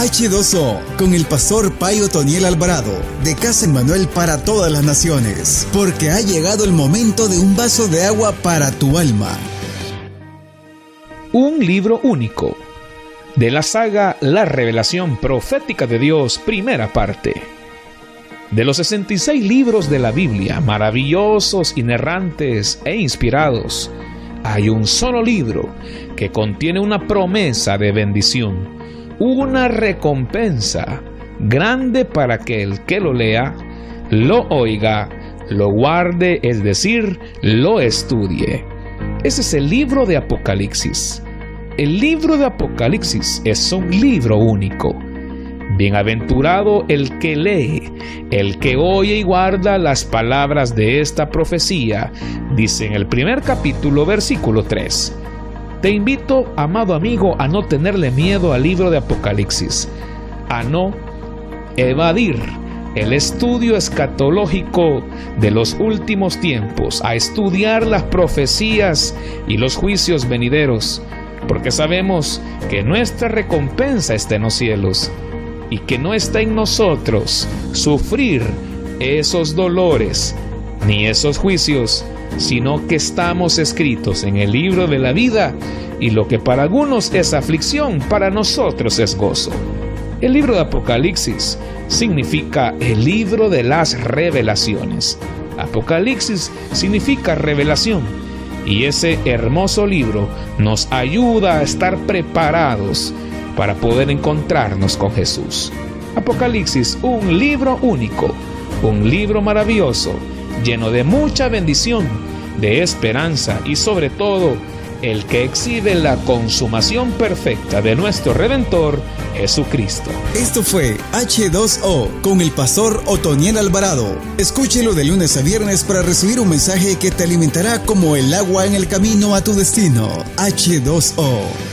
H2O con el pastor Payo Toniel Alvarado de Casa Manuel para todas las naciones, porque ha llegado el momento de un vaso de agua para tu alma. Un libro único de la saga La revelación profética de Dios, primera parte. De los 66 libros de la Biblia, maravillosos, inerrantes e inspirados, hay un solo libro que contiene una promesa de bendición, una recompensa grande para que el que lo lea, lo oiga, lo guarde, es decir, lo estudie. Ese es el libro de Apocalipsis. El libro de Apocalipsis es un libro único. Bienaventurado el que lee, el que oye y guarda las palabras de esta profecía, dice en el primer capítulo, versículo 3. Te invito, amado amigo, a no tenerle miedo al libro de Apocalipsis, a no evadir el estudio escatológico de los últimos tiempos, a estudiar las profecías y los juicios venideros, porque sabemos que nuestra recompensa está en los cielos y que no está en nosotros sufrir esos dolores ni esos juicios, sino que estamos escritos en el libro de la vida y lo que para algunos es aflicción, para nosotros es gozo. El libro de Apocalipsis significa el libro de las revelaciones. Apocalipsis significa revelación y ese hermoso libro nos ayuda a estar preparados para poder encontrarnos con Jesús. Apocalipsis, un libro único, un libro maravilloso, lleno de mucha bendición, de esperanza y sobre todo el que exhibe la consumación perfecta de nuestro Redentor, Jesucristo. Esto fue H2O con el pastor Otoniel Alvarado. Escúchelo de lunes a viernes para recibir un mensaje que te alimentará como el agua en el camino a tu destino. H2O.